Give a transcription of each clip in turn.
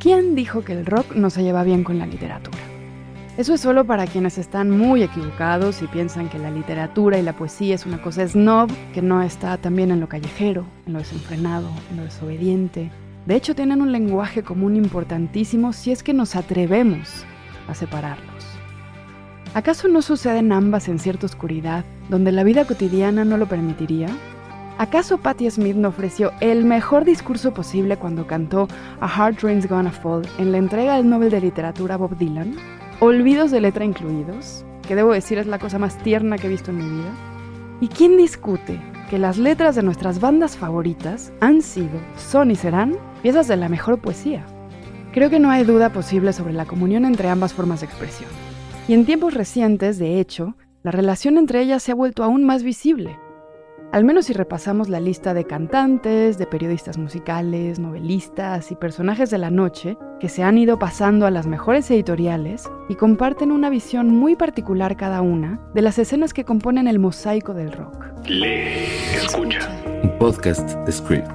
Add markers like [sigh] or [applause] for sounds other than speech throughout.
¿quién dijo que el rock no se lleva bien con la literatura? Eso es solo para quienes están muy equivocados y piensan que la literatura y la poesía es una cosa snob que no está también en lo callejero, en lo desenfrenado, en lo desobediente. De hecho, tienen un lenguaje común importantísimo si es que nos atrevemos a separarlos. ¿Acaso no suceden ambas en cierta oscuridad, donde la vida cotidiana no lo permitiría? ¿Acaso Patti Smith no ofreció el mejor discurso posible cuando cantó A Hard Rain's Gonna Fall en la entrega del Nobel de Literatura Bob Dylan? Olvidos de letra incluidos, que debo decir es la cosa más tierna que he visto en mi vida. ¿Y quién discute que las letras de nuestras bandas favoritas han sido, son y serán piezas de la mejor poesía? Creo que no hay duda posible sobre la comunión entre ambas formas de expresión. Y en tiempos recientes, de hecho, la relación entre ellas se ha vuelto aún más visible al menos si repasamos la lista de cantantes, de periodistas musicales, novelistas y personajes de la noche que se han ido pasando a las mejores editoriales y comparten una visión muy particular cada una de las escenas que componen el mosaico del rock. Lee, escucha. Un podcast de Script.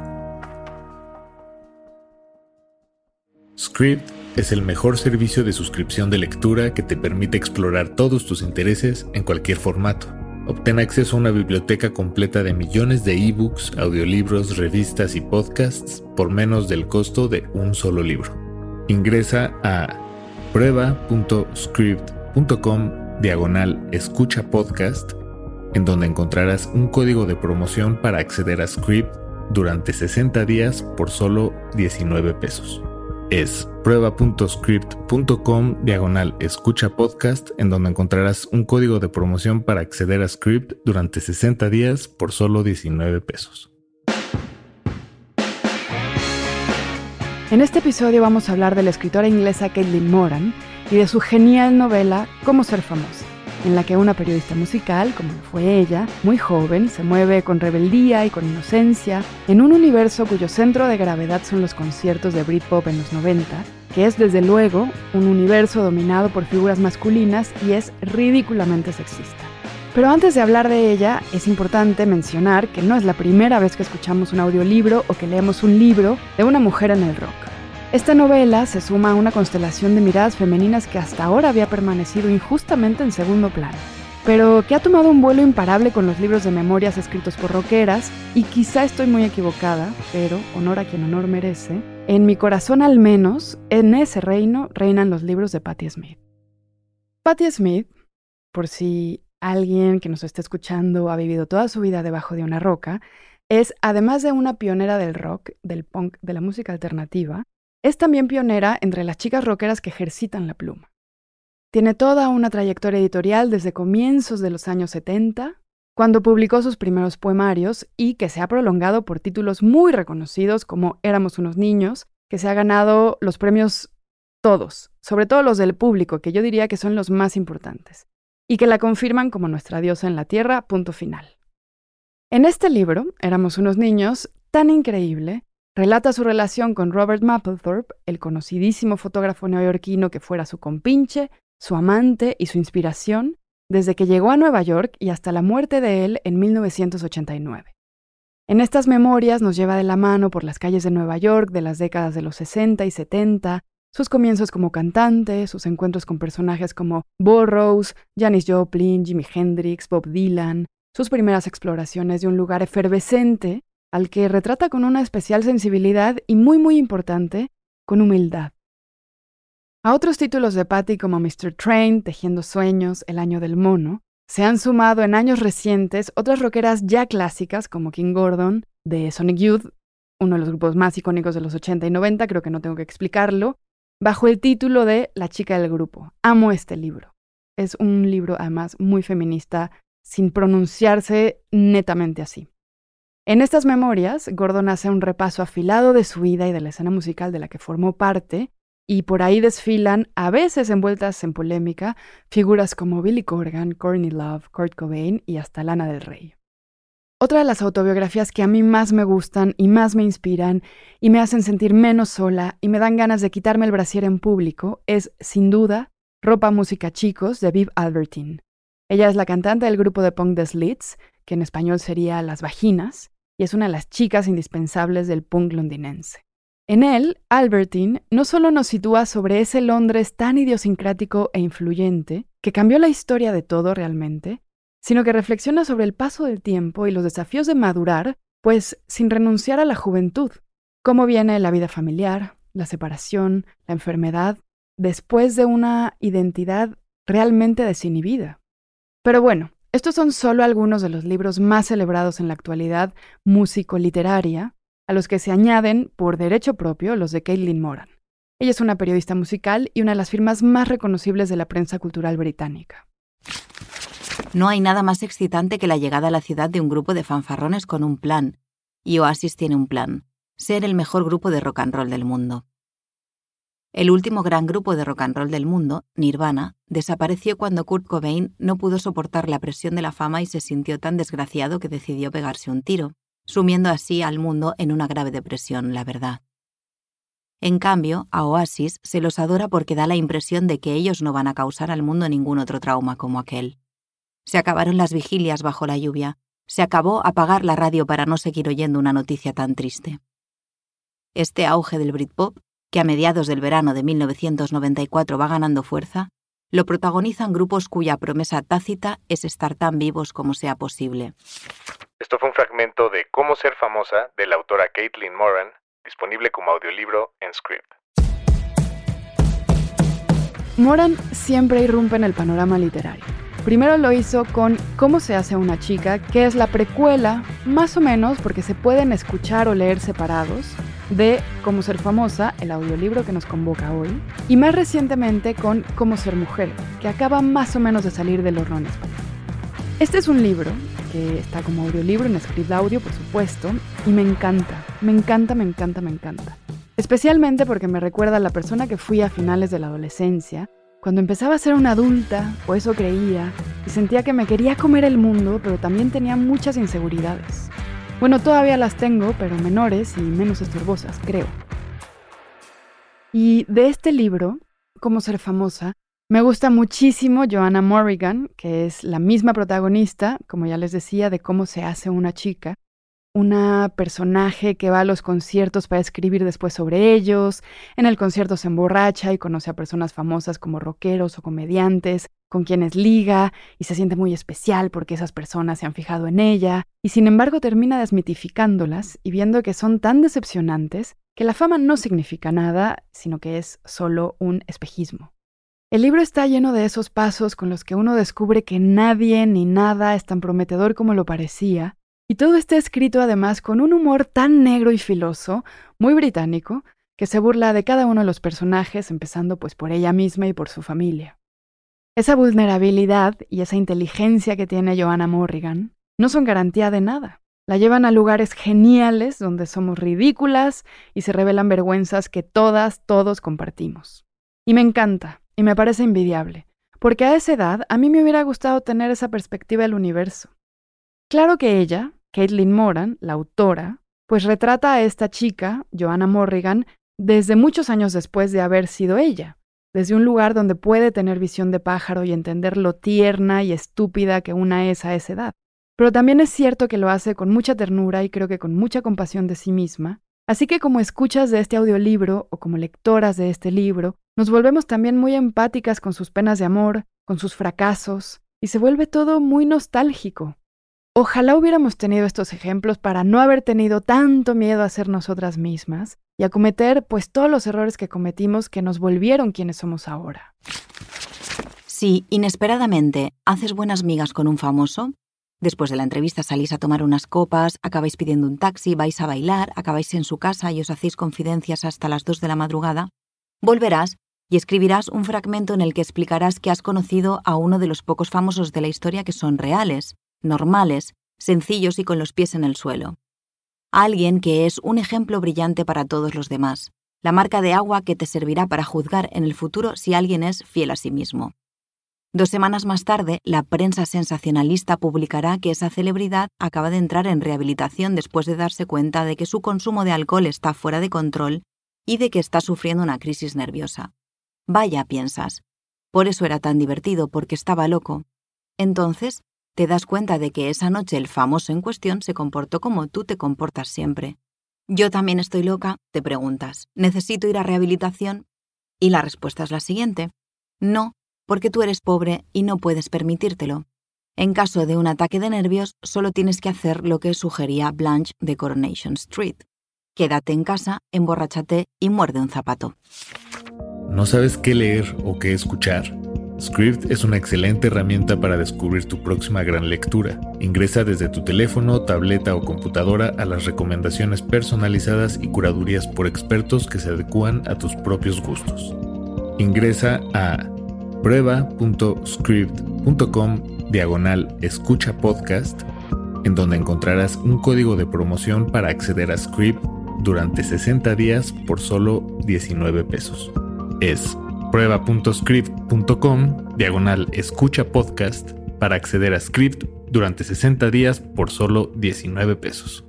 Script es el mejor servicio de suscripción de lectura que te permite explorar todos tus intereses en cualquier formato Obtén acceso a una biblioteca completa de millones de ebooks, audiolibros, revistas y podcasts por menos del costo de un solo libro. Ingresa a prueba.script.com diagonal escucha podcast, en donde encontrarás un código de promoción para acceder a Script durante 60 días por solo 19 pesos es prueba.script.com diagonal escucha podcast en donde encontrarás un código de promoción para acceder a Script durante 60 días por solo 19 pesos. En este episodio vamos a hablar de la escritora inglesa Caitlin Moran y de su genial novela Cómo ser famosa en la que una periodista musical, como fue ella, muy joven, se mueve con rebeldía y con inocencia en un universo cuyo centro de gravedad son los conciertos de Britpop en los 90, que es desde luego un universo dominado por figuras masculinas y es ridículamente sexista. Pero antes de hablar de ella, es importante mencionar que no es la primera vez que escuchamos un audiolibro o que leemos un libro de una mujer en el rock. Esta novela se suma a una constelación de miradas femeninas que hasta ahora había permanecido injustamente en segundo plano, pero que ha tomado un vuelo imparable con los libros de memorias escritos por rockeras, y quizá estoy muy equivocada, pero honor a quien honor merece, en mi corazón al menos, en ese reino reinan los libros de Patti Smith. Patti Smith, por si alguien que nos está escuchando ha vivido toda su vida debajo de una roca, es, además de una pionera del rock, del punk, de la música alternativa, es también pionera entre las chicas rockeras que ejercitan la pluma. Tiene toda una trayectoria editorial desde comienzos de los años 70, cuando publicó sus primeros poemarios y que se ha prolongado por títulos muy reconocidos como Éramos unos niños, que se ha ganado los premios todos, sobre todo los del público, que yo diría que son los más importantes, y que la confirman como nuestra diosa en la tierra, punto final. En este libro, Éramos unos niños, tan increíble, Relata su relación con Robert Mapplethorpe, el conocidísimo fotógrafo neoyorquino que fuera su compinche, su amante y su inspiración, desde que llegó a Nueva York y hasta la muerte de él en 1989. En estas memorias nos lleva de la mano por las calles de Nueva York de las décadas de los 60 y 70, sus comienzos como cantante, sus encuentros con personajes como Burroughs, Janis Joplin, Jimi Hendrix, Bob Dylan, sus primeras exploraciones de un lugar efervescente al que retrata con una especial sensibilidad y muy muy importante, con humildad. A otros títulos de Patty como Mr. Train, Tejiendo Sueños, El Año del Mono, se han sumado en años recientes otras rockeras ya clásicas como King Gordon, de Sonic Youth, uno de los grupos más icónicos de los 80 y 90, creo que no tengo que explicarlo, bajo el título de La chica del grupo. Amo este libro. Es un libro además muy feminista, sin pronunciarse netamente así. En estas memorias, Gordon hace un repaso afilado de su vida y de la escena musical de la que formó parte, y por ahí desfilan, a veces envueltas en polémica, figuras como Billy Corgan, Courtney Love, Kurt Cobain y hasta Lana del Rey. Otra de las autobiografías que a mí más me gustan y más me inspiran y me hacen sentir menos sola y me dan ganas de quitarme el brasier en público es, sin duda, Ropa Música Chicos de Viv Albertine. Ella es la cantante del grupo de punk The Slits, que en español sería Las Vaginas, y es una de las chicas indispensables del punk londinense. En él, Albertine no solo nos sitúa sobre ese Londres tan idiosincrático e influyente, que cambió la historia de todo realmente, sino que reflexiona sobre el paso del tiempo y los desafíos de madurar, pues sin renunciar a la juventud, cómo viene la vida familiar, la separación, la enfermedad, después de una identidad realmente desinhibida. Pero bueno, estos son solo algunos de los libros más celebrados en la actualidad músico-literaria, a los que se añaden, por derecho propio, los de Caitlin Moran. Ella es una periodista musical y una de las firmas más reconocibles de la prensa cultural británica. No hay nada más excitante que la llegada a la ciudad de un grupo de fanfarrones con un plan. Y Oasis tiene un plan, ser el mejor grupo de rock and roll del mundo. El último gran grupo de rock and roll del mundo, Nirvana, desapareció cuando Kurt Cobain no pudo soportar la presión de la fama y se sintió tan desgraciado que decidió pegarse un tiro sumiendo así al mundo en una grave depresión, la verdad. En cambio, a Oasis se los adora porque da la impresión de que ellos no van a causar al mundo ningún otro trauma como aquel. Se acabaron las vigilias bajo la lluvia, se acabó apagar la radio para no seguir oyendo una noticia tan triste. Este auge del Britpop, que a mediados del verano de 1994 va ganando fuerza, lo protagonizan grupos cuya promesa tácita es estar tan vivos como sea posible. Esto fue un fragmento de Cómo ser famosa de la autora Caitlin Moran, disponible como audiolibro en Script. Moran siempre irrumpe en el panorama literario. Primero lo hizo con Cómo se hace una chica, que es la precuela, más o menos porque se pueden escuchar o leer separados, de Cómo ser famosa, el audiolibro que nos convoca hoy, y más recientemente con Cómo ser mujer, que acaba más o menos de salir del horno en Este es un libro está como audiolibro en script audio, por supuesto, y me encanta, me encanta, me encanta, me encanta. Especialmente porque me recuerda a la persona que fui a finales de la adolescencia, cuando empezaba a ser una adulta, o eso creía, y sentía que me quería comer el mundo, pero también tenía muchas inseguridades. Bueno, todavía las tengo, pero menores y menos estorbosas, creo. Y de este libro, Cómo ser famosa, me gusta muchísimo Joanna Morrigan, que es la misma protagonista, como ya les decía, de cómo se hace una chica. Una personaje que va a los conciertos para escribir después sobre ellos. En el concierto se emborracha y conoce a personas famosas como rockeros o comediantes, con quienes liga y se siente muy especial porque esas personas se han fijado en ella. Y sin embargo termina desmitificándolas y viendo que son tan decepcionantes que la fama no significa nada, sino que es solo un espejismo. El libro está lleno de esos pasos con los que uno descubre que nadie ni nada es tan prometedor como lo parecía, y todo está escrito además con un humor tan negro y filoso, muy británico, que se burla de cada uno de los personajes, empezando pues por ella misma y por su familia. Esa vulnerabilidad y esa inteligencia que tiene Joanna Morrigan no son garantía de nada. La llevan a lugares geniales donde somos ridículas y se revelan vergüenzas que todas, todos compartimos. Y me encanta, y me parece envidiable, porque a esa edad a mí me hubiera gustado tener esa perspectiva del universo. Claro que ella, Caitlin Moran, la autora, pues retrata a esta chica, Joanna Morrigan, desde muchos años después de haber sido ella, desde un lugar donde puede tener visión de pájaro y entender lo tierna y estúpida que una es a esa edad. Pero también es cierto que lo hace con mucha ternura y creo que con mucha compasión de sí misma, Así que como escuchas de este audiolibro o como lectoras de este libro, nos volvemos también muy empáticas con sus penas de amor, con sus fracasos, y se vuelve todo muy nostálgico. Ojalá hubiéramos tenido estos ejemplos para no haber tenido tanto miedo a ser nosotras mismas y a cometer pues todos los errores que cometimos que nos volvieron quienes somos ahora. Si inesperadamente haces buenas migas con un famoso, Después de la entrevista salís a tomar unas copas, acabáis pidiendo un taxi, vais a bailar, acabáis en su casa y os hacéis confidencias hasta las 2 de la madrugada. Volverás y escribirás un fragmento en el que explicarás que has conocido a uno de los pocos famosos de la historia que son reales, normales, sencillos y con los pies en el suelo. Alguien que es un ejemplo brillante para todos los demás, la marca de agua que te servirá para juzgar en el futuro si alguien es fiel a sí mismo. Dos semanas más tarde, la prensa sensacionalista publicará que esa celebridad acaba de entrar en rehabilitación después de darse cuenta de que su consumo de alcohol está fuera de control y de que está sufriendo una crisis nerviosa. Vaya, piensas. Por eso era tan divertido, porque estaba loco. Entonces, te das cuenta de que esa noche el famoso en cuestión se comportó como tú te comportas siempre. Yo también estoy loca, te preguntas. ¿Necesito ir a rehabilitación? Y la respuesta es la siguiente. No, porque tú eres pobre y no puedes permitírtelo. En caso de un ataque de nervios, solo tienes que hacer lo que sugería Blanche de Coronation Street. Quédate en casa, emborráchate y muerde un zapato. ¿No sabes qué leer o qué escuchar? Script es una excelente herramienta para descubrir tu próxima gran lectura. Ingresa desde tu teléfono, tableta o computadora a las recomendaciones personalizadas y curadurías por expertos que se adecúan a tus propios gustos. Ingresa a prueba.script.com diagonal escucha podcast, en donde encontrarás un código de promoción para acceder a Script durante 60 días por solo 19 pesos. Es prueba.script.com diagonal escucha podcast para acceder a Script durante 60 días por solo 19 pesos.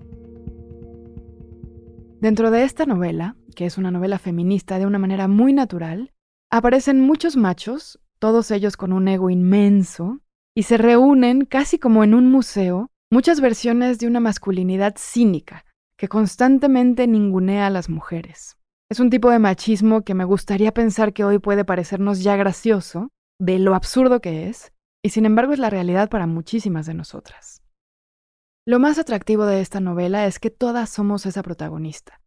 Dentro de esta novela, que es una novela feminista de una manera muy natural, aparecen muchos machos, todos ellos con un ego inmenso, y se reúnen casi como en un museo muchas versiones de una masculinidad cínica que constantemente ningunea a las mujeres. Es un tipo de machismo que me gustaría pensar que hoy puede parecernos ya gracioso, de lo absurdo que es, y sin embargo es la realidad para muchísimas de nosotras. Lo más atractivo de esta novela es que todas somos esa protagonista.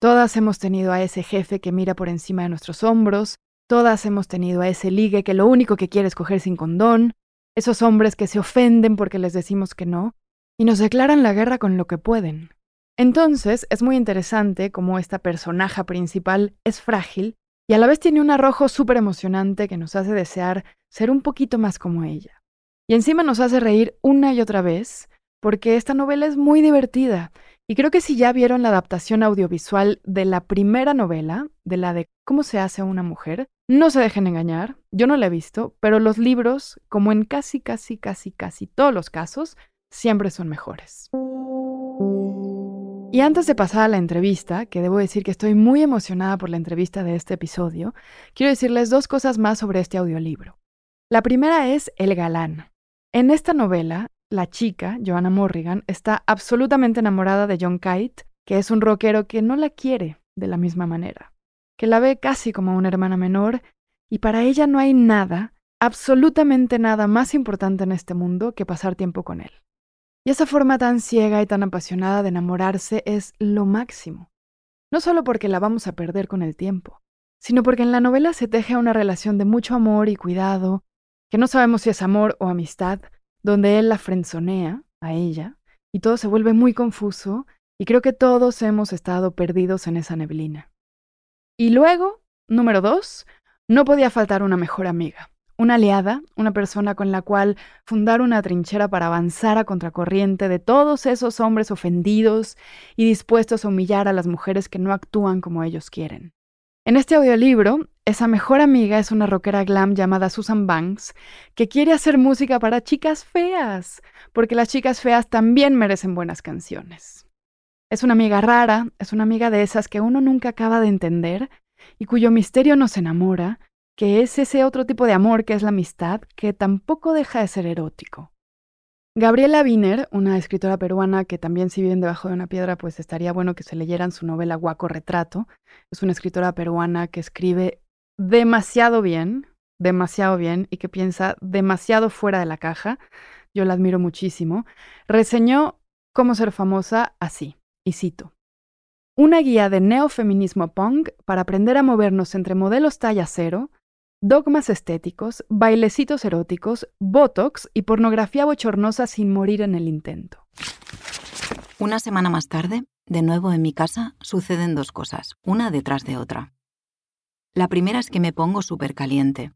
Todas hemos tenido a ese jefe que mira por encima de nuestros hombros, todas hemos tenido a ese ligue que lo único que quiere es coger sin condón, esos hombres que se ofenden porque les decimos que no, y nos declaran la guerra con lo que pueden. Entonces, es muy interesante cómo esta personaje principal es frágil y a la vez tiene un arrojo súper emocionante que nos hace desear ser un poquito más como ella. Y encima nos hace reír una y otra vez, porque esta novela es muy divertida. Y creo que si ya vieron la adaptación audiovisual de la primera novela, de la de cómo se hace una mujer, no se dejen engañar, yo no la he visto, pero los libros, como en casi, casi, casi, casi todos los casos, siempre son mejores. Y antes de pasar a la entrevista, que debo decir que estoy muy emocionada por la entrevista de este episodio, quiero decirles dos cosas más sobre este audiolibro. La primera es El galán. En esta novela, la chica, Joanna Morrigan, está absolutamente enamorada de John Kite, que es un rockero que no la quiere de la misma manera, que la ve casi como una hermana menor, y para ella no hay nada, absolutamente nada más importante en este mundo que pasar tiempo con él. Y esa forma tan ciega y tan apasionada de enamorarse es lo máximo. No solo porque la vamos a perder con el tiempo, sino porque en la novela se teje una relación de mucho amor y cuidado, que no sabemos si es amor o amistad, donde él la frenzonea a ella, y todo se vuelve muy confuso, y creo que todos hemos estado perdidos en esa neblina. Y luego, número dos, no podía faltar una mejor amiga una aliada, una persona con la cual fundar una trinchera para avanzar a contracorriente de todos esos hombres ofendidos y dispuestos a humillar a las mujeres que no actúan como ellos quieren. En este audiolibro, esa mejor amiga es una rockera glam llamada Susan Banks, que quiere hacer música para chicas feas, porque las chicas feas también merecen buenas canciones. Es una amiga rara, es una amiga de esas que uno nunca acaba de entender y cuyo misterio nos enamora que es ese otro tipo de amor que es la amistad, que tampoco deja de ser erótico. Gabriela Wiener, una escritora peruana que también si viven debajo de una piedra, pues estaría bueno que se leyeran su novela Guaco Retrato. Es una escritora peruana que escribe demasiado bien, demasiado bien y que piensa demasiado fuera de la caja. Yo la admiro muchísimo. Reseñó Cómo ser famosa así, y cito. Una guía de neofeminismo punk para aprender a movernos entre modelos talla cero, dogmas estéticos, bailecitos eróticos, botox y pornografía bochornosa sin morir en el intento. Una semana más tarde, de nuevo en mi casa, suceden dos cosas, una detrás de otra. La primera es que me pongo súper caliente.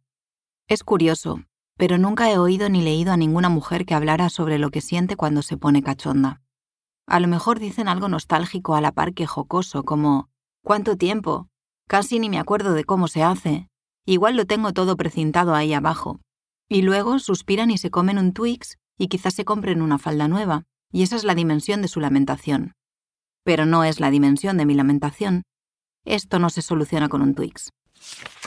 Es curioso, pero nunca he oído ni leído a ninguna mujer que hablara sobre lo que siente cuando se pone cachonda. A lo mejor dicen algo nostálgico a la par que jocoso, como ¿cuánto tiempo? Casi ni me acuerdo de cómo se hace, Igual lo tengo todo precintado ahí abajo. Y luego suspiran y se comen un Twix y quizás se compren una falda nueva, y esa es la dimensión de su lamentación. Pero no es la dimensión de mi lamentación. Esto no se soluciona con un Twix.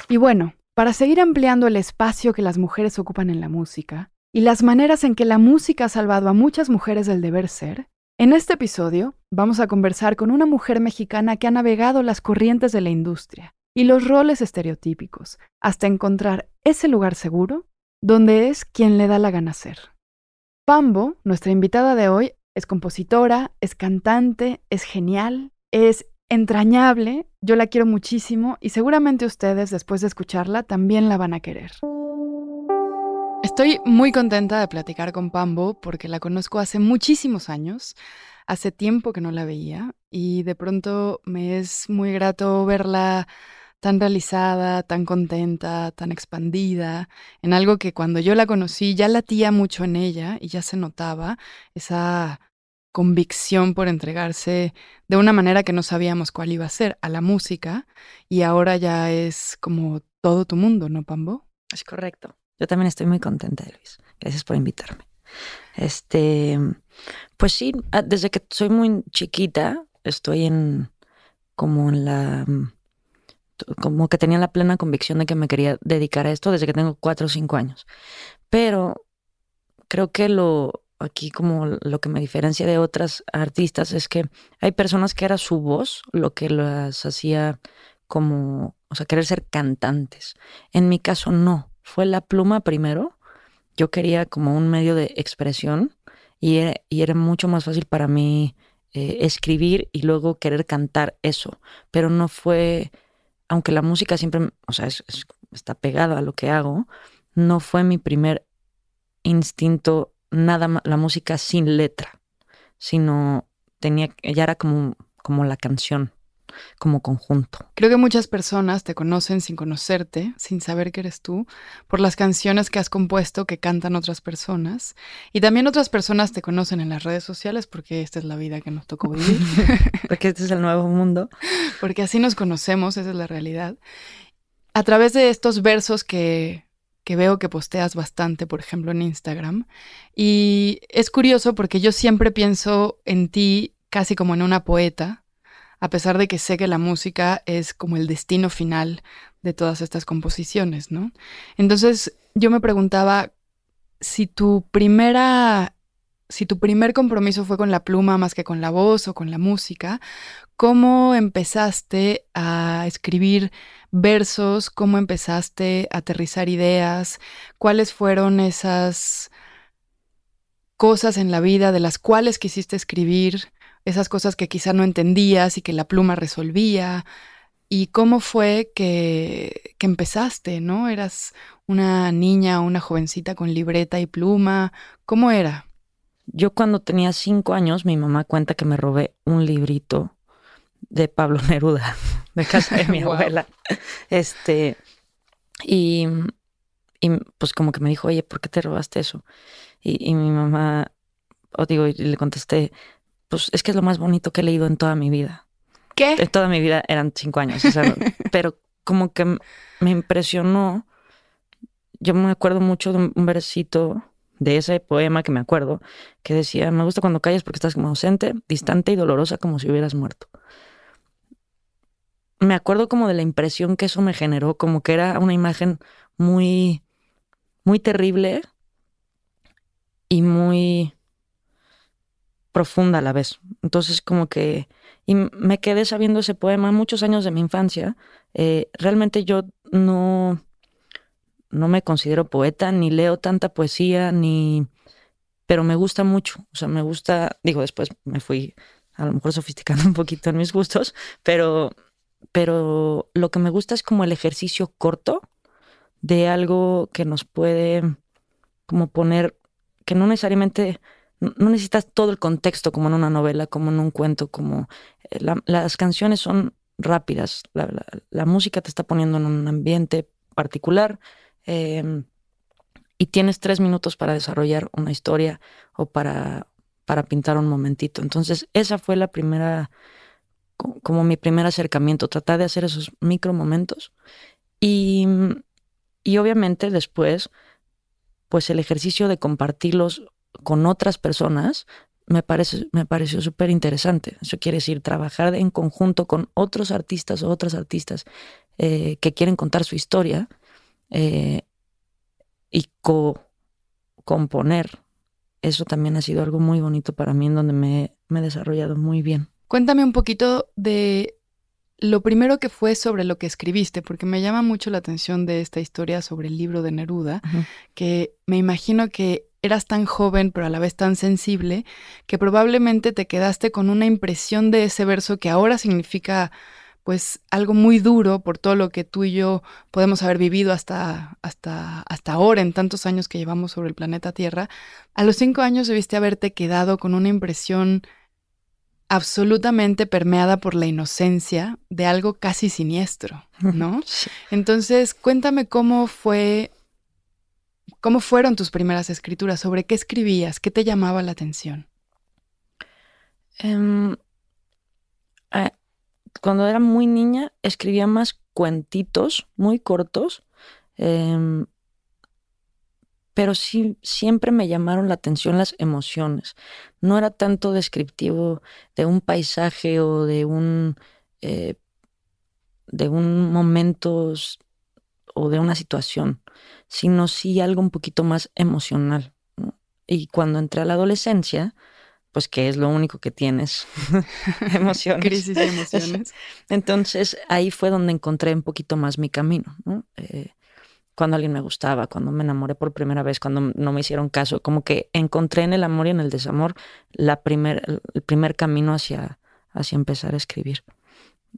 Y bueno, para seguir ampliando el espacio que las mujeres ocupan en la música, y las maneras en que la música ha salvado a muchas mujeres del deber ser, En este episodio vamos a conversar con una mujer mexicana que ha navegado las corrientes de la industria y los roles estereotípicos hasta encontrar ese lugar seguro donde es quien le da la gana ser. Pambo, nuestra invitada de hoy, es compositora, es cantante, es genial, es entrañable, yo la quiero muchísimo y seguramente ustedes después de escucharla también la van a querer. Estoy muy contenta de platicar con Pambo porque la conozco hace muchísimos años, hace tiempo que no la veía y de pronto me es muy grato verla tan realizada, tan contenta, tan expandida, en algo que cuando yo la conocí ya latía mucho en ella y ya se notaba esa convicción por entregarse de una manera que no sabíamos cuál iba a ser, a la música, y ahora ya es como todo tu mundo, ¿no, Pambo? Es correcto. Yo también estoy muy contenta, Luis. Gracias por invitarme. Este, pues sí, ah, desde que soy muy chiquita, estoy en como en la como que tenía la plena convicción de que me quería dedicar a esto desde que tengo cuatro o cinco años. Pero creo que lo aquí como lo que me diferencia de otras artistas es que hay personas que era su voz lo que las hacía como, o sea, querer ser cantantes. En mi caso no, fue la pluma primero. Yo quería como un medio de expresión y era, mucho más fácil para mí eh, escribir y luego querer cantar eso. Pero no fue aunque la música siempre, o sea, está pegada a lo que hago, no fue mi primer instinto nada más la música sin letra, sino tenía, ya era como, como la canción como conjunto. Creo que muchas personas te conocen sin conocerte, sin saber que eres tú, por las canciones que has compuesto que cantan otras personas. Y también otras personas te conocen en las redes sociales porque esta es la vida que nos tocó vivir. [laughs] porque este es el nuevo mundo. Porque así nos conocemos, esa es la realidad. A través de estos versos que que veo que posteas bastante, por ejemplo, en Instagram. Y es curioso porque yo siempre pienso en ti casi como en una poeta, a pesar de que sé que la música es como el destino final de todas estas composiciones, ¿no? Entonces yo me preguntaba si tu primera, si tu primer compromiso fue con la pluma más que con la voz o con la música, ¿cómo empezaste a escribir versos? ¿Cómo empezaste a aterrizar ideas? ¿Cuáles fueron esas cosas en la vida de las cuales quisiste escribir? Esas cosas que quizá no entendías y que la pluma resolvía. ¿Y cómo fue que, que empezaste, no? ¿Eras una niña o una jovencita con libreta y pluma? ¿Cómo era? Yo cuando tenía cinco años, mi mamá cuenta que me robé un librito de Pablo [laughs] Neruda, de casa de mi [laughs] abuela. Este, y, y, pues como que me dijo, oye, ¿por qué te robaste eso? Y, y mi mamá, o digo, y le contesté, pues es que es lo más bonito que he leído en toda mi vida. ¿Qué? En toda mi vida eran cinco años, [laughs] pero como que me impresionó. Yo me acuerdo mucho de un versito de ese poema que me acuerdo, que decía, me gusta cuando callas porque estás como ausente, distante y dolorosa como si hubieras muerto. Me acuerdo como de la impresión que eso me generó, como que era una imagen muy, muy terrible y muy profunda a la vez. Entonces como que, y me quedé sabiendo ese poema muchos años de mi infancia. Eh, realmente yo no, no me considero poeta, ni leo tanta poesía, ni, pero me gusta mucho. O sea, me gusta, digo, después me fui a lo mejor sofisticando [laughs] un poquito en mis gustos, pero, pero lo que me gusta es como el ejercicio corto de algo que nos puede como poner, que no necesariamente no necesitas todo el contexto como en una novela, como en un cuento, como eh, las canciones son rápidas, la, música te está poniendo en un ambiente particular em, y tienes tres minutos para desarrollar una historia o para, para pintar un momentito. Entonces esa fue la primera, como mi primer acercamiento, tratar de hacer esos micro momentos y, y obviamente después pues el ejercicio de compartirlos con otras personas me, parece, me pareció súper interesante. Eso quiere decir trabajar en conjunto con otros artistas o otras artistas eh, que quieren contar su historia eh, y co componer. Eso también ha sido algo muy bonito para mí, en donde me, me he desarrollado muy bien. Cuéntame un poquito de lo primero que fue sobre lo que escribiste, porque me llama mucho la atención de esta historia sobre el libro de Neruda, que me imagino que eras tan joven pero a la vez tan sensible, que probablemente te quedaste con una impresión de ese verso que ahora significa pues algo muy duro por todo lo que tú y yo podemos haber vivido hasta, hasta, hasta ahora, en tantos años que llevamos sobre el planeta Tierra. A los cinco años debiste haberte quedado con una impresión absolutamente permeada por la inocencia de algo casi siniestro, ¿no? [laughs] Entonces, cuéntame cómo fue, cómo fueron tus primeras escrituras, sobre qué escribías, qué te llamaba la atención. Em, cuando era muy niña, escribía más cuentitos muy cortos. Em, pero sí siempre me llamaron la atención las emociones. No era tanto descriptivo de un paisaje o de un eh, de un momento o de una situación, sino sí algo un poquito más emocional. Y cuando entré a la adolescencia, pues que es lo único que tienes, [laughs] [laughs] emociones. Crisis de emociones. [laughs] Entonces ahí fue donde encontré un poquito más mi camino. ¿no? Eh, cuando alguien me gustaba, cuando me enamoré por primera vez, cuando no me hicieron caso, como que encontré en el amor y en el desamor la primer, el primer camino hacia, hacia empezar a escribir.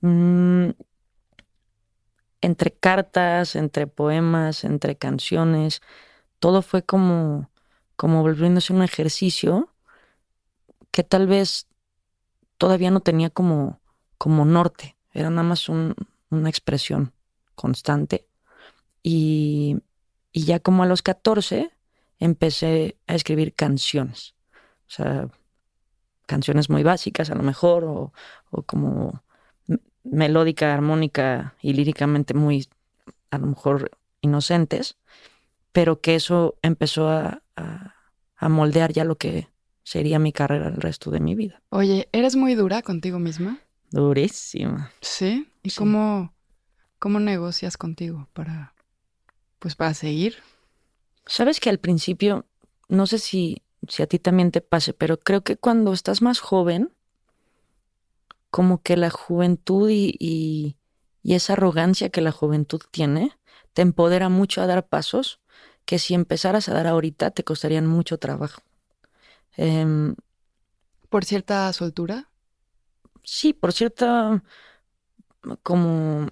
Mm, entre cartas, entre poemas, entre canciones, todo fue como, como volviéndose un ejercicio que tal vez todavía no tenía como, como norte, era nada más una expresión constante y, ya como a los 14 empecé a escribir canciones. O sea, canciones muy básicas a lo mejor, o, como melódica, armónica y líricamente muy, a lo mejor, inocentes, pero que eso empezó a, moldear ya lo que sería mi carrera el resto de mi vida. Oye, ¿eres muy dura contigo misma? Durísima. ¿Sí? ¿Y Cómo, cómo negocias contigo para pues para seguir. Sabes que al principio, no sé si, si a ti también te pase, pero creo que cuando estás más joven, como que la juventud y, y, esa arrogancia que la juventud tiene, te empodera mucho a dar pasos que si empezaras a dar ahorita te costarían mucho trabajo. Em, ¿Por cierta soltura? Sí, por cierta como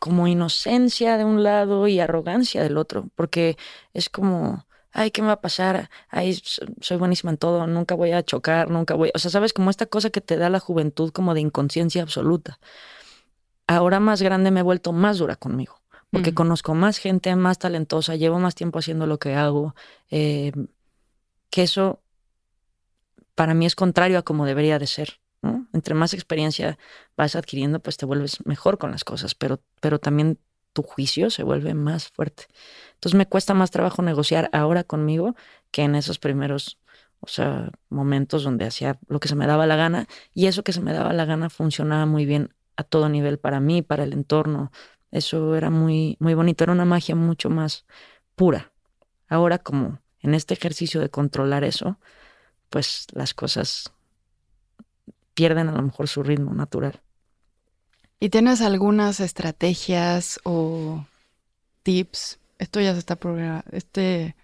como inocencia de un lado y arrogancia del otro, porque es como, ay, ¿qué me va a pasar? Ay, soy buenísima en todo, nunca voy a chocar, nunca voy, o sea, sabes, como esta cosa que te da la juventud como de inconsciencia absoluta. Ahora más grande me he vuelto más dura conmigo, porque conozco más gente más talentosa, llevo más tiempo haciendo lo que hago, eh, que eso para mí es contrario a como debería de ser. Entre más experiencia vas adquiriendo, pues te vuelves mejor con las cosas, pero, pero también tu juicio se vuelve más fuerte. Entonces me cuesta más trabajo negociar ahora conmigo que en esos primeros, o sea, momentos donde hacía lo que se me daba la gana y eso que se me daba la gana funcionaba muy bien a todo nivel para mí, para el entorno. Eso era muy muy bonito, era una magia mucho más pura. Ahora como en este ejercicio de controlar eso, pues las cosas pierden a lo mejor su ritmo natural. ¿Y tienes algunas estrategias o tips? Esto ya se está este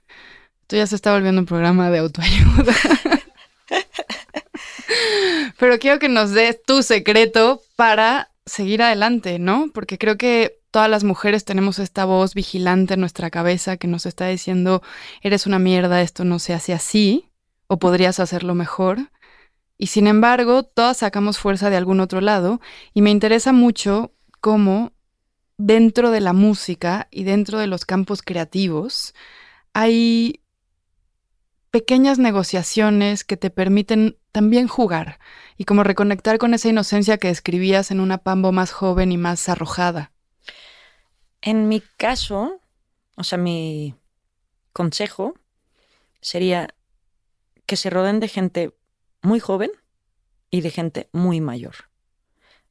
esto ya se está volviendo un programa de autoayuda. [laughs] Pero quiero que nos des tu secreto para seguir adelante, ¿no? Porque creo que todas las mujeres tenemos esta voz vigilante en nuestra cabeza que nos está diciendo, eres una mierda, esto no se hace así, o podrías hacerlo mejor. Y sin embargo, todas sacamos fuerza de algún otro lado y me interesa mucho cómo dentro de la música y dentro de los campos creativos hay pequeñas negociaciones que te permiten también jugar y como reconectar con esa inocencia que escribías en una Pambo más joven y más arrojada. En mi caso, o sea, mi consejo sería que se rodeen de gente muy joven y de gente muy mayor.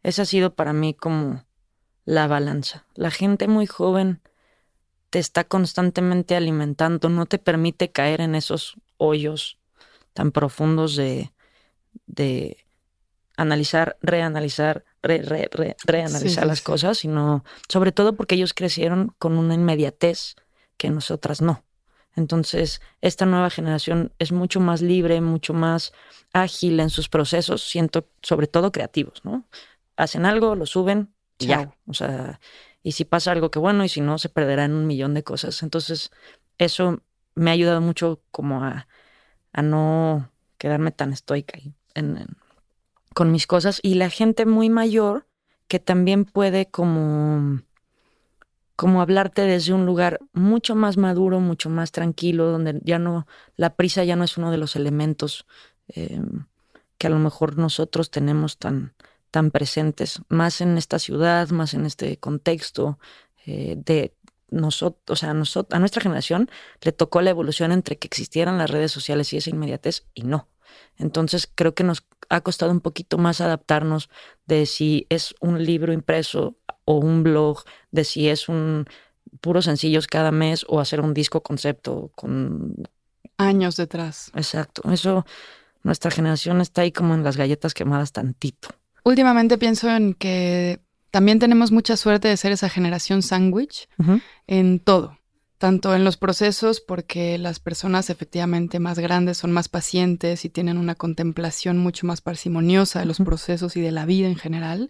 Esa ha sido para mí como la balanza. La gente muy joven te está constantemente alimentando, no te permite caer en esos hoyos tan profundos de, de analizar, reanalizar, re, re, re, reanalizar las cosas, sino sobre todo porque ellos crecieron con una inmediatez que nosotras no. Entonces, esta nueva generación es mucho más libre, mucho más ágil en sus procesos, siento, sobre todo creativos, ¿no? Hacen algo, lo suben, ya. O sea, y si pasa algo que bueno, y si no, se perderá en un millón de cosas. Entonces, eso me ha ayudado mucho como a, a no quedarme tan estoica con mis cosas. Y la gente muy mayor que también puede como, como hablarte desde un lugar mucho más maduro, mucho más tranquilo, donde ya no, la prisa ya no es uno de los elementos em, que a lo mejor nosotros tenemos tan, tan presentes, más en esta ciudad, más en este contexto eh, de nosotros, o sea, a nuestra generación le tocó la evolución entre que existieran las redes sociales y esa inmediatez y no. Entonces creo que nos ha costado un poquito más adaptarnos de si es un libro impreso o un blog, de si es un puros sencillos cada mes o hacer un disco concepto con años detrás. Exacto. Eso nuestra generación está ahí como en las galletas quemadas tantito. Últimamente pienso en que también tenemos mucha suerte de ser esa generación sándwich en todo, tanto en los procesos, porque las personas efectivamente más grandes son más pacientes y tienen una contemplación mucho más parsimoniosa de los procesos y de la vida en general,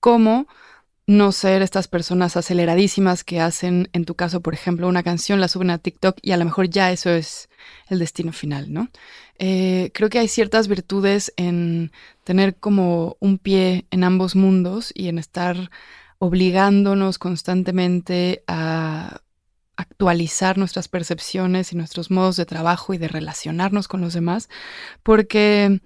como no ser estas personas aceleradísimas que hacen, en tu caso, por ejemplo, una canción, la suben a TikTok y a lo mejor ya eso es el destino final, ¿no? Eh, creo que hay ciertas virtudes en tener como un pie en ambos mundos y en estar obligándonos constantemente a actualizar nuestras percepciones y nuestros modos de trabajo y de relacionarnos con los demás, porque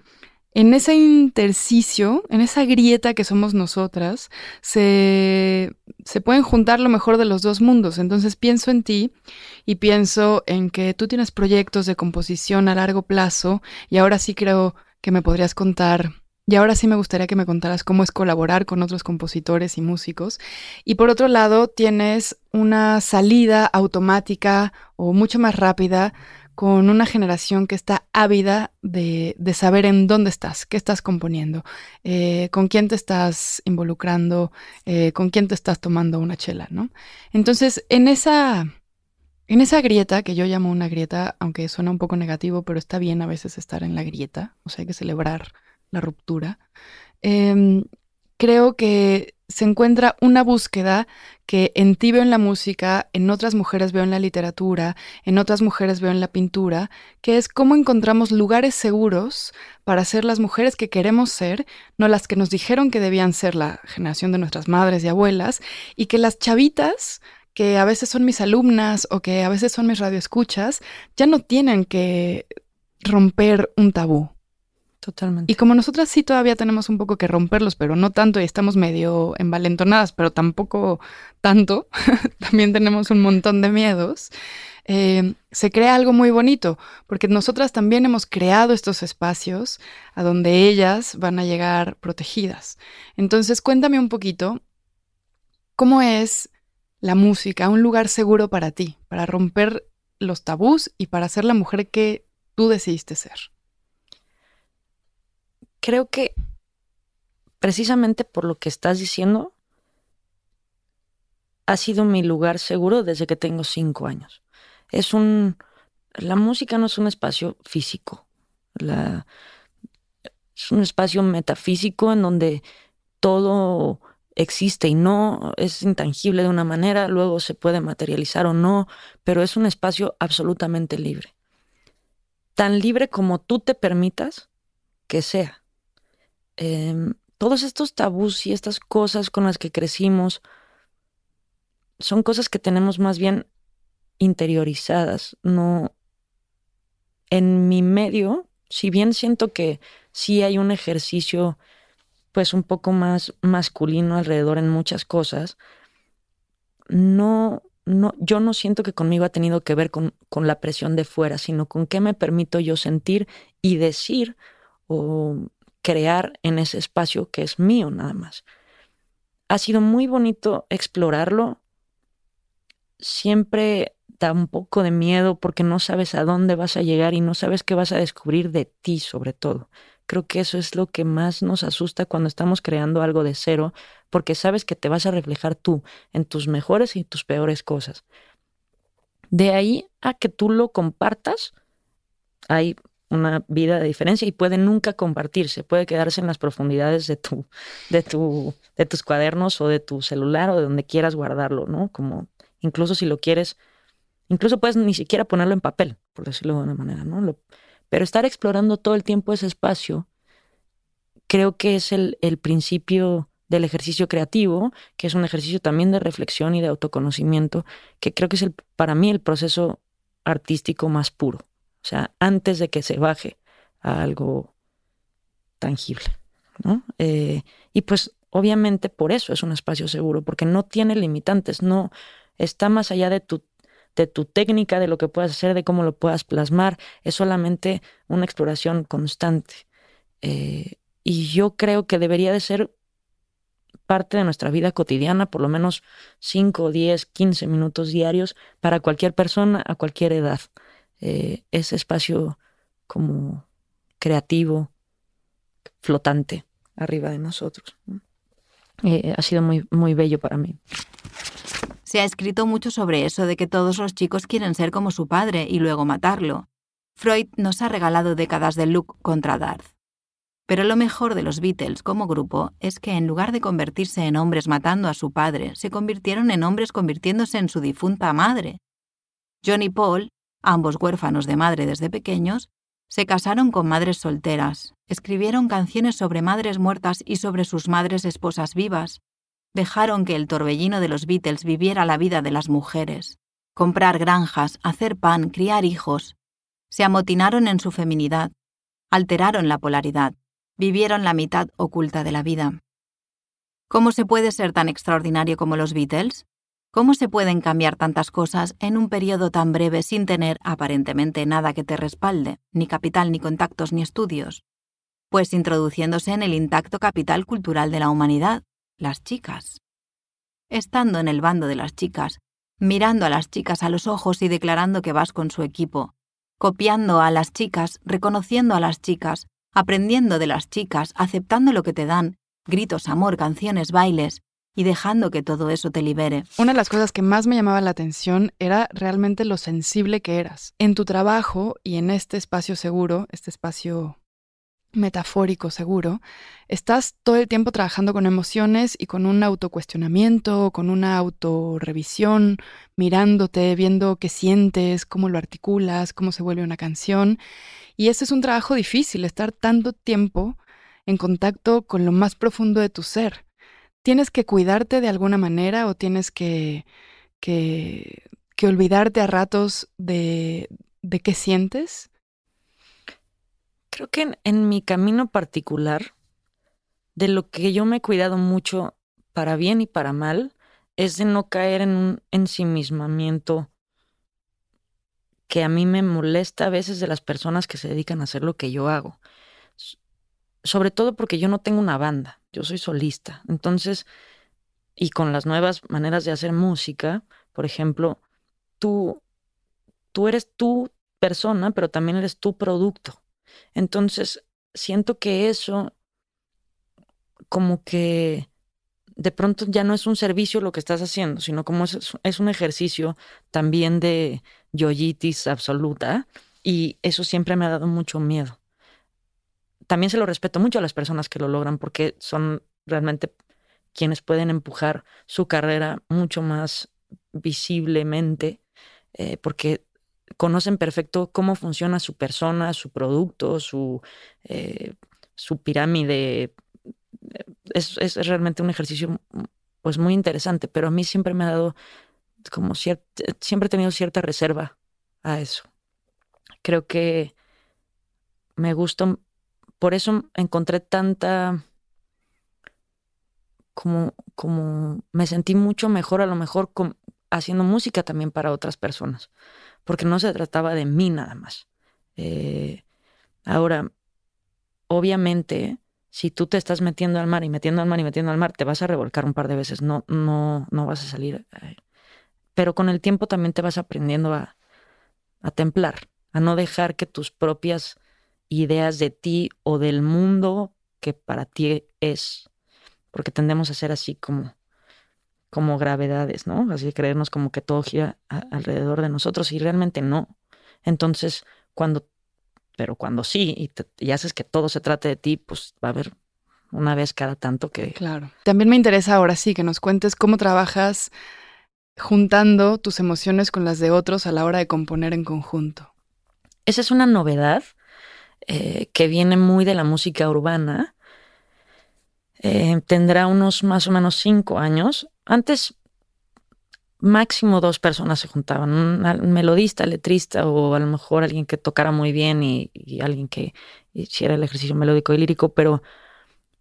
en ese intersticio, en esa grieta que somos nosotras, se, se, pueden juntar lo mejor de los dos mundos. Entonces pienso en ti y pienso en que tú tienes proyectos de composición a largo plazo y ahora sí creo que me podrías contar. Y ahora sí me gustaría que me contaras cómo es colaborar con otros compositores y músicos. Y por otro lado, tienes una salida automática o mucho más rápida con una generación que está ávida de, saber en dónde estás, qué estás componiendo, eh, con quién te estás involucrando, eh, con quién te estás tomando una chela, ¿no? Entonces, en esa, en esa grieta, que yo llamo una grieta, aunque suena un poco negativo, pero está bien a veces estar en la grieta, o sea, hay que celebrar la ruptura, em, creo que se encuentra una búsqueda que en ti veo en la música, en otras mujeres veo en la literatura, en otras mujeres veo en la pintura, que es cómo encontramos lugares seguros para ser las mujeres que queremos ser, no las que nos dijeron que debían ser la generación de nuestras madres y abuelas, y que las chavitas que a veces son mis alumnas o que a veces son mis radioescuchas, ya no tienen que romper un tabú, Totalmente. Y como nosotras sí todavía tenemos un poco que romperlos, pero no tanto, y estamos medio envalentonadas, pero tampoco tanto, [laughs] también tenemos un montón de miedos, eh, se crea algo muy bonito, porque nosotras también hemos creado estos espacios a donde ellas van a llegar protegidas. Entonces, cuéntame un poquito, ¿cómo es la música un lugar seguro para ti, para romper los tabús y para ser la mujer que tú decidiste ser? Creo que precisamente por lo que estás diciendo, ha sido mi lugar seguro desde que tengo cinco años. Es un. La música no es un espacio físico. Es un espacio metafísico en donde todo existe y no es intangible de una manera, luego se puede materializar o no, pero es un espacio absolutamente libre. Tan libre como tú te permitas que sea. Em, todos estos tabús y estas cosas con las que crecimos son cosas que tenemos más bien interiorizadas, no en mi medio, si bien siento que sí hay un ejercicio pues un poco más masculino alrededor en muchas cosas, no, no, yo no siento que conmigo ha tenido que ver con, con la presión de fuera, sino con qué me permito yo sentir y decir o crear en ese espacio que es mío nada más. Ha sido muy bonito explorarlo. Siempre da un poco de miedo porque no sabes a dónde vas a llegar y no sabes qué vas a descubrir de ti sobre todo. Creo que eso es lo que más nos asusta cuando estamos creando algo de cero, porque sabes que te vas a reflejar tú en tus mejores y tus peores cosas. De ahí a que tú lo compartas, hay una vida de diferencia y puede nunca compartirse, puede quedarse en las profundidades de tu, de tu, de tus cuadernos o de tu celular o de donde quieras guardarlo, ¿no? Como incluso si lo quieres, incluso puedes ni siquiera ponerlo en papel, por decirlo de una manera, ¿no? pero estar explorando todo el tiempo ese espacio, creo que es el, el principio del ejercicio creativo, que es un ejercicio también de reflexión y de autoconocimiento, que creo que es el, para mí el proceso artístico más puro. O sea, antes de que se baje a algo tangible. ¿no? Eh, y pues obviamente por eso es un espacio seguro, porque no tiene limitantes, no está más allá de tu, de tu técnica, de lo que puedas hacer, de cómo lo puedas plasmar, es solamente una exploración constante. Eh, y yo creo que debería de ser parte de nuestra vida cotidiana, por lo menos 5, 10, 15 minutos diarios para cualquier persona a cualquier edad. Eh, ese espacio como creativo, flotante arriba de nosotros. Eh, ha sido muy, muy bello para mí. Se ha escrito mucho sobre eso de que todos los chicos quieren ser como su padre y luego matarlo. Freud nos ha regalado décadas de look contra Darth. Pero lo mejor de los Beatles como grupo es que en lugar de convertirse en hombres matando a su padre, se convirtieron en hombres convirtiéndose en su difunta madre. John y Paul ambos huérfanos de madre desde pequeños, se casaron con madres solteras, escribieron canciones sobre madres muertas y sobre sus madres esposas vivas, dejaron que el torbellino de los Beatles viviera la vida de las mujeres, comprar granjas, hacer pan, criar hijos, se amotinaron en su feminidad, alteraron la polaridad, vivieron la mitad oculta de la vida. ¿Cómo se puede ser tan extraordinario como los Beatles? ¿Cómo se pueden cambiar tantas cosas en un periodo tan breve sin tener aparentemente nada que te respalde, ni capital, ni contactos, ni estudios? Pues introduciéndose en el intacto capital cultural de la humanidad, las chicas. Estando en el bando de las chicas, mirando a las chicas a los ojos y declarando que vas con su equipo, copiando a las chicas, reconociendo a las chicas, aprendiendo de las chicas, aceptando lo que te dan, gritos, amor, canciones, bailes, y dejando que todo eso te libere. Una de las cosas que más me llamaba la atención era realmente lo sensible que eras. En tu trabajo y en este espacio seguro, este espacio metafórico seguro, estás todo el tiempo trabajando con emociones y con un autocuestionamiento, con una autorrevisión, mirándote, viendo qué sientes, cómo lo articulas, cómo se vuelve una canción. Y ese es un trabajo difícil, estar tanto tiempo en contacto con lo más profundo de tu ser tienes que cuidarte de alguna manera o tienes que, que, olvidarte a ratos de, de qué sientes? Creo que en, mi camino particular, de lo que yo me he cuidado mucho para bien y para mal, es de no caer en un ensimismamiento que a mí me molesta a veces de las personas que se dedican a hacer lo que yo hago. Sobre todo porque yo no tengo una banda yo soy solista. Entonces, y con las nuevas maneras de hacer música, por ejemplo, tú, tú eres tu persona, pero también eres tu producto. Entonces, siento que eso como que de pronto ya no es un servicio lo que estás haciendo, sino como es, es un ejercicio también de yoyitis absoluta y eso siempre me ha dado mucho miedo también se lo respeto mucho a las personas que lo logran porque son realmente quienes pueden empujar su carrera mucho más visiblemente, eh, porque conocen perfecto cómo funciona su persona, su producto, su, eh, su pirámide. Es, es, realmente un ejercicio pues muy interesante, pero a mí siempre me ha dado como cierta, siempre he tenido cierta reserva a eso. Creo que me gusta por eso encontré tanta como, como me sentí mucho mejor a lo mejor haciendo música también para otras personas, porque no se trataba de mí nada más. Eh, ahora, obviamente, si tú te estás metiendo al mar y metiendo al mar y metiendo al mar, te vas a revolcar un par de veces, no, no, no vas a salir. Eh, pero con el tiempo también te vas aprendiendo a, a templar, a no dejar que tus propias ideas de ti o del mundo que para ti es, porque tendemos a ser así como como gravedades, ¿no? Así creernos como que todo gira alrededor de nosotros y realmente no. Entonces, cuando, pero cuando sí y, y, haces que todo se trate de ti, pues va a haber una vez cada tanto que... Claro. También me interesa ahora sí que nos cuentes cómo trabajas juntando tus emociones con las de otros a la hora de componer en conjunto. Esa es una novedad eh, que viene muy de la música urbana. Eh, tendrá unos más o menos cinco años. Antes, máximo dos personas se juntaban, un melodista, letrista o a lo mejor alguien que tocara muy bien y, y alguien que hiciera el ejercicio melódico y lírico, pero,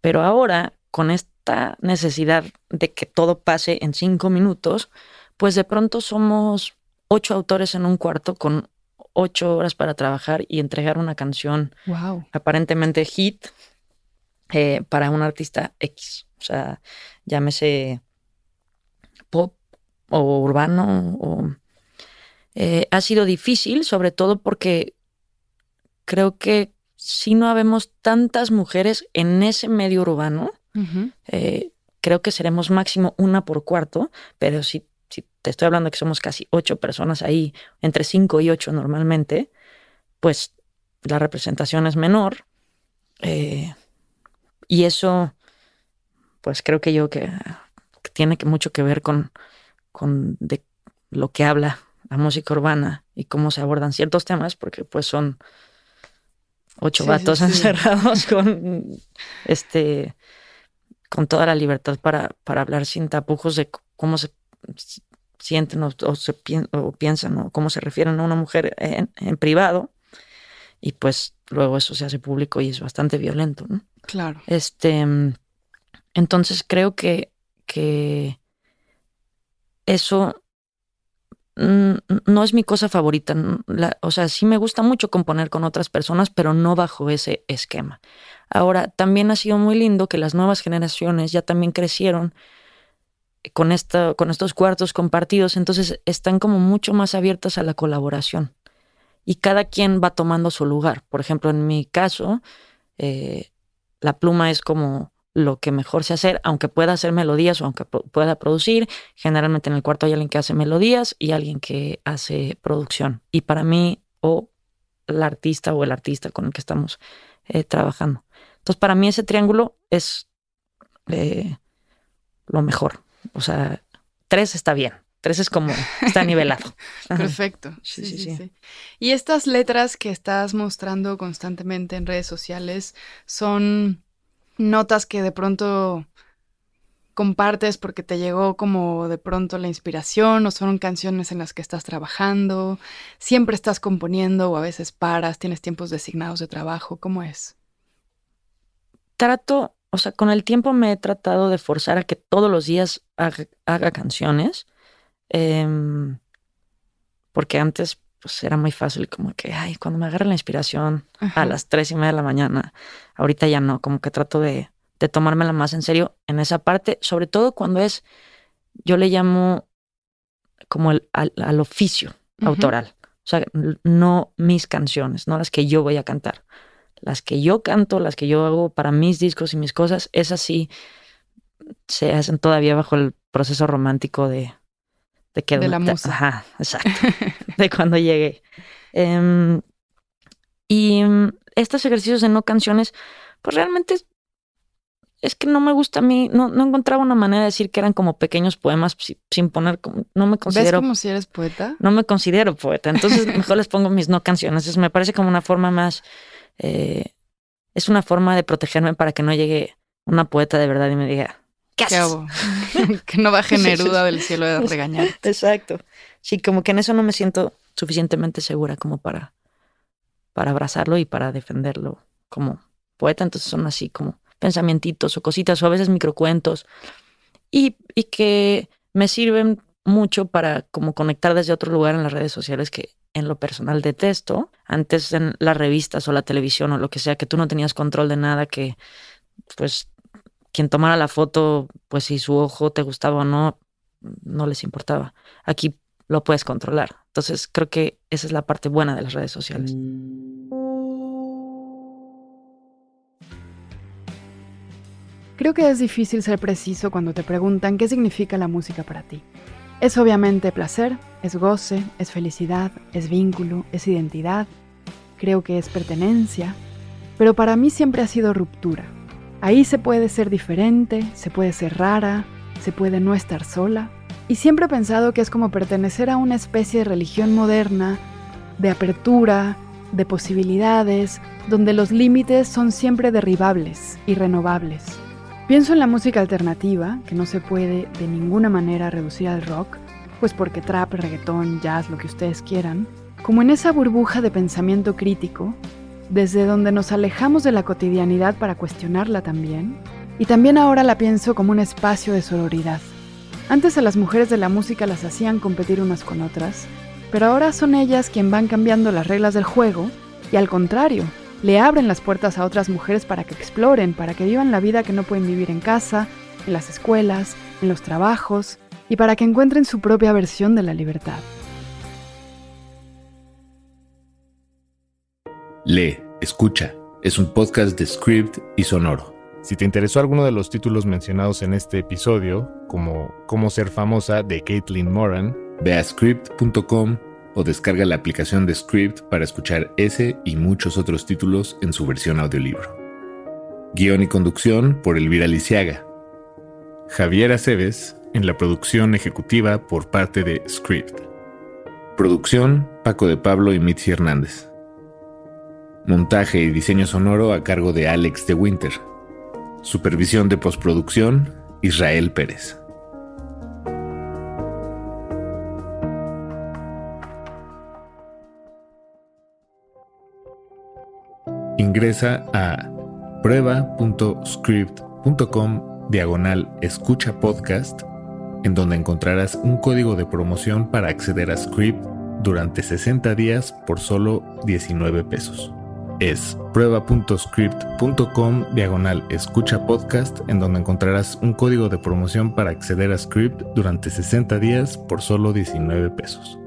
pero ahora con esta necesidad de que todo pase en cinco minutos, pues de pronto somos ocho autores en un cuarto con ocho horas para trabajar y entregar una canción aparentemente hit eh, para un artista X. O sea, llámese pop o urbano. O, eh, ha sido difícil, sobre todo porque creo que si no habemos tantas mujeres en ese medio urbano, eh, creo que seremos máximo una por cuarto, pero si te estoy hablando que somos casi ocho personas ahí, entre cinco y ocho normalmente, pues la representación es menor. Eh, y eso, pues creo que yo que, tiene mucho que ver con, con de lo que habla la música urbana y cómo se abordan ciertos temas, porque pues son ocho vatos encerrados [laughs] con este con toda la libertad para, para hablar sin tapujos de cómo se sienten o, se o piensan o cómo se refieren a una mujer en, privado y pues luego eso se hace público y es bastante violento, ¿no? Claro. Este, entonces creo que, que eso no es mi cosa favorita. o sea, sí me gusta mucho componer con otras personas, pero no bajo ese esquema. Ahora, también ha sido muy lindo que las nuevas generaciones ya también crecieron con, esta, con estos cuartos compartidos, entonces están como mucho más abiertas a la colaboración. Y cada quien va tomando su lugar. Por ejemplo, en mi caso, eh, la pluma es como lo que mejor se hacer, aunque pueda hacer melodías o aunque pueda producir. Generalmente en el cuarto hay alguien que hace melodías y alguien que hace producción. Y para mí, o la artista o el artista con el que estamos eh, trabajando. Entonces, para mí ese triángulo es eh, lo mejor. O sea, tres está bien. Tres es como, está nivelado. [laughs] Perfecto. Sí sí, sí, Y estas letras que estás mostrando constantemente en redes sociales son notas que de pronto compartes porque te llegó como de pronto la inspiración o son canciones en las que estás trabajando, siempre estás componiendo o a veces paras, tienes tiempos designados de trabajo, ¿cómo es? Trato o sea, con el tiempo me he tratado de forzar a que todos los días haga, canciones. Em, porque antes pues era muy fácil, como que, ay, cuando me agarra la inspiración a las tres y media de la mañana, ahorita ya no, como que trato de, de tomármela más en serio en esa parte, sobre todo cuando es, yo le llamo como el, al, oficio autoral. O sea, no mis canciones, no las que yo voy a cantar las que yo canto, las que yo hago para mis discos y mis cosas, esas sí se hacen todavía bajo el proceso romántico de, de que... De la música. Ajá, exacto. [laughs] de cuando llegué. Em, y mm, estos ejercicios de no canciones, pues realmente es, que no me gusta a mí, no, no, encontraba una manera de decir que eran como pequeños poemas sin poner, no me considero... ¿Ves como si eres poeta? No me considero poeta, entonces [laughs] mejor les pongo mis no canciones, me parece como una forma más eh, es una forma de protegerme para que no llegue una poeta de verdad y me diga, ¿qué haces? [laughs] que no baje Neruda del cielo de [laughs] regañar. Exacto. Sí, como que en eso no me siento suficientemente segura como para, para abrazarlo y para defenderlo como poeta. Entonces son así como pensamientitos o cositas o a veces microcuentos y, y que me sirven mucho para como conectar desde otro lugar en las redes sociales que en lo personal detesto. Antes en las revistas o la televisión o lo que sea, que tú no tenías control de nada, que pues quien tomara la foto, pues si su ojo te gustaba o no, no les importaba. Aquí lo puedes controlar. Entonces creo que esa es la parte buena de las redes sociales. Creo que es difícil ser preciso cuando te preguntan qué significa la música para ti. Es obviamente placer, es goce, es felicidad, es vínculo, es identidad, creo que es pertenencia, pero para mí siempre ha sido ruptura. Ahí se puede ser diferente, se puede ser rara, se puede no estar sola, y siempre he pensado que es como pertenecer a una especie de religión moderna, de apertura, de posibilidades, donde los límites son siempre derribables y renovables. Pienso en la música alternativa, que no se puede de ninguna manera reducir al rock, pues porque trap, reggaetón, jazz, lo que ustedes quieran, como en esa burbuja de pensamiento crítico, desde donde nos alejamos de la cotidianidad para cuestionarla también, y también ahora la pienso como un espacio de sororidad. Antes a las mujeres de la música las hacían competir unas con otras, pero ahora son ellas quien van cambiando las reglas del juego, y al contrario, le abren las puertas a otras mujeres para que exploren, para que vivan la vida que no pueden vivir en casa, en las escuelas, en los trabajos, y para que encuentren su propia versión de la libertad. Lee, escucha, es un podcast de Script y Sonoro. Si te interesó alguno de los títulos mencionados en este episodio, como Cómo ser famosa de Caitlin Moran, ve a script.com o descarga la aplicación de Script para escuchar ese y muchos otros títulos en su versión audiolibro. Guión y conducción por Elvira Lisiaga. Javier Aceves en la producción ejecutiva por parte de Script. Producción Paco de Pablo y Mitzi Hernández. Montaje y diseño sonoro a cargo de Alex de Winter. Supervisión de postproducción Israel Pérez. Ingresa a prueba.script.com diagonal escucha podcast, en donde encontrarás un código de promoción para acceder a Script durante 60 días por solo 19 pesos. Es prueba.script.com diagonal escucha podcast, en donde encontrarás un código de promoción para acceder a Script durante 60 días por solo 19 pesos.